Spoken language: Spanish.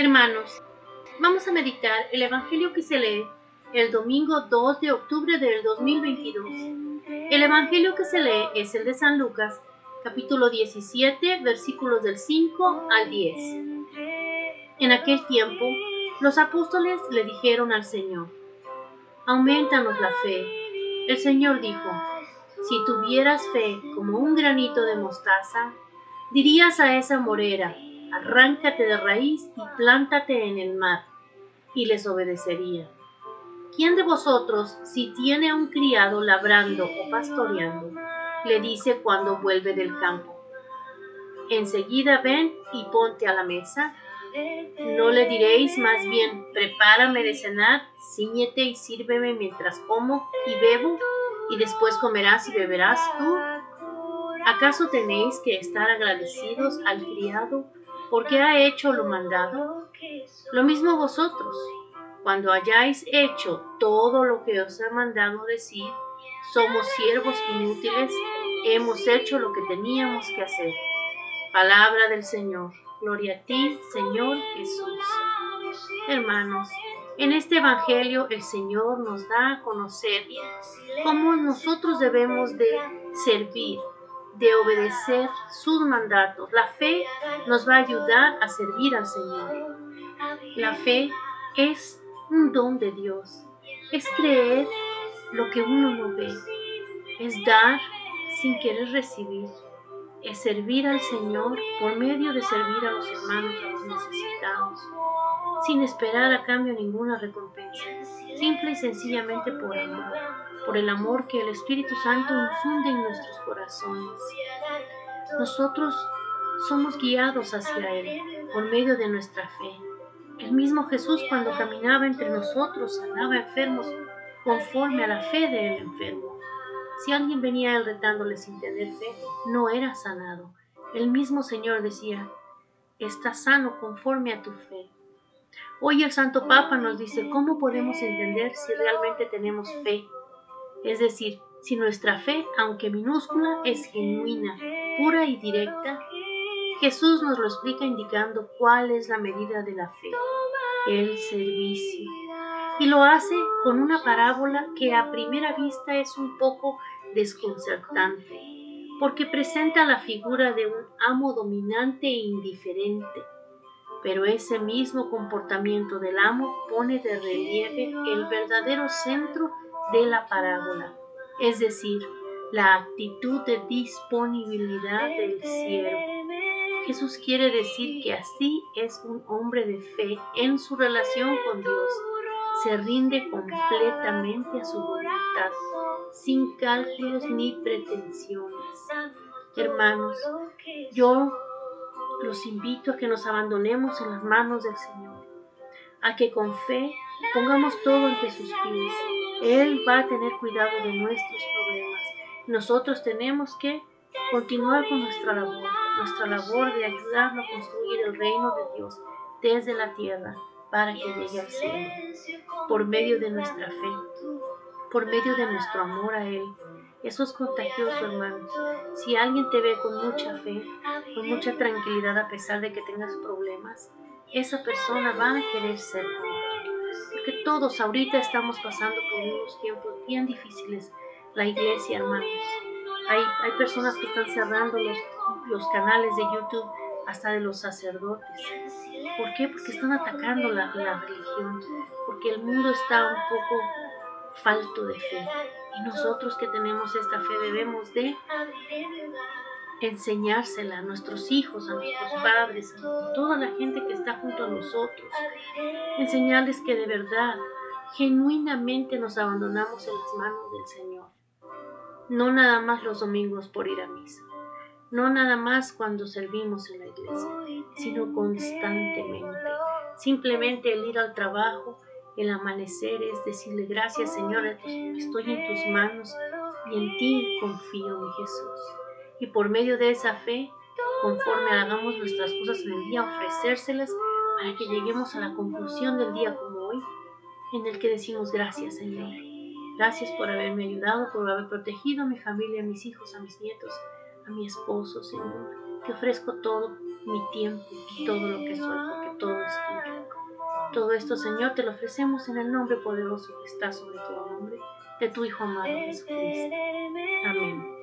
Hermanos, vamos a meditar el Evangelio que se lee el domingo 2 de octubre del 2022. El Evangelio que se lee es el de San Lucas, capítulo 17, versículos del 5 al 10. En aquel tiempo, los apóstoles le dijeron al Señor, aumentanos la fe. El Señor dijo, si tuvieras fe como un granito de mostaza, dirías a esa morera, arráncate de raíz y plántate en el mar, y les obedecería. ¿Quién de vosotros, si tiene un criado labrando o pastoreando, le dice cuando vuelve del campo, enseguida ven y ponte a la mesa? ¿No le diréis más bien, prepárame de cenar, ciñete y sírveme mientras como y bebo, y después comerás y beberás tú? ¿Acaso tenéis que estar agradecidos al criado porque ha hecho lo mandado? Lo mismo vosotros, cuando hayáis hecho todo lo que os ha mandado decir, somos siervos inútiles, hemos hecho lo que teníamos que hacer. Palabra del Señor. Gloria a ti, Señor Jesús. Hermanos, en este Evangelio el Señor nos da a conocer cómo nosotros debemos de servir, de obedecer sus mandatos. La fe nos va a ayudar a servir al Señor. La fe es un don de Dios. Es creer lo que uno no ve. Es dar sin querer recibir. Es servir al Señor por medio de servir a los hermanos, a los necesitados, sin esperar a cambio ninguna recompensa. Simple y sencillamente por amor, por el amor que el Espíritu Santo infunde en nuestros corazones. Nosotros somos guiados hacia Él por medio de nuestra fe. El mismo Jesús cuando caminaba entre nosotros sanaba enfermos conforme a la fe del enfermo. Si alguien venía a él retándole sin tener fe, no era sanado. El mismo Señor decía, está sano conforme a tu fe. Hoy el Santo Papa nos dice cómo podemos entender si realmente tenemos fe. Es decir, si nuestra fe, aunque minúscula, es genuina, pura y directa, Jesús nos lo explica indicando cuál es la medida de la fe, el servicio. Y lo hace con una parábola que a primera vista es un poco desconcertante, porque presenta la figura de un amo dominante e indiferente. Pero ese mismo comportamiento del amo pone de relieve el verdadero centro de la parábola, es decir, la actitud de disponibilidad del siervo. Jesús quiere decir que así es un hombre de fe en su relación con Dios. Se rinde completamente a su voluntad, sin cálculos ni pretensiones. Hermanos, yo los invito a que nos abandonemos en las manos del Señor, a que con fe pongamos todo ante sus pies. Él va a tener cuidado de nuestros problemas. Nosotros tenemos que continuar con nuestra labor nuestra labor de ayudarlo a construir el reino de Dios desde la tierra para que llegue al cielo, por medio de nuestra fe, por medio de nuestro amor a Él. Eso es contagioso, hermanos. Si alguien te ve con mucha fe, con mucha tranquilidad a pesar de que tengas problemas, esa persona va a querer ser contigo. Porque todos ahorita estamos pasando por unos tiempos bien difíciles. La iglesia, hermanos. Hay, hay personas que están cerrando los los canales de YouTube hasta de los sacerdotes. ¿Por qué? Porque están atacando la, la religión, porque el mundo está un poco falto de fe. Y nosotros que tenemos esta fe debemos de enseñársela a nuestros hijos, a nuestros padres, a toda la gente que está junto a nosotros. Enseñarles que de verdad, genuinamente nos abandonamos en las manos del Señor. No nada más los domingos por ir a misa no nada más cuando servimos en la iglesia, sino constantemente. Simplemente el ir al trabajo, el amanecer es decirle gracias Señor, estoy en tus manos y en ti confío, mi Jesús. Y por medio de esa fe, conforme hagamos nuestras cosas en el día, ofrecérselas para que lleguemos a la conclusión del día como hoy, en el que decimos gracias Señor. Gracias por haberme ayudado, por haber protegido a mi familia, a mis hijos, a mis nietos a mi esposo, Señor. Te ofrezco todo mi tiempo y todo lo que soy, porque todo es tuyo. Todo esto, Señor, te lo ofrecemos en el nombre poderoso que está sobre todo nombre, de tu Hijo amado Jesucristo. Amén.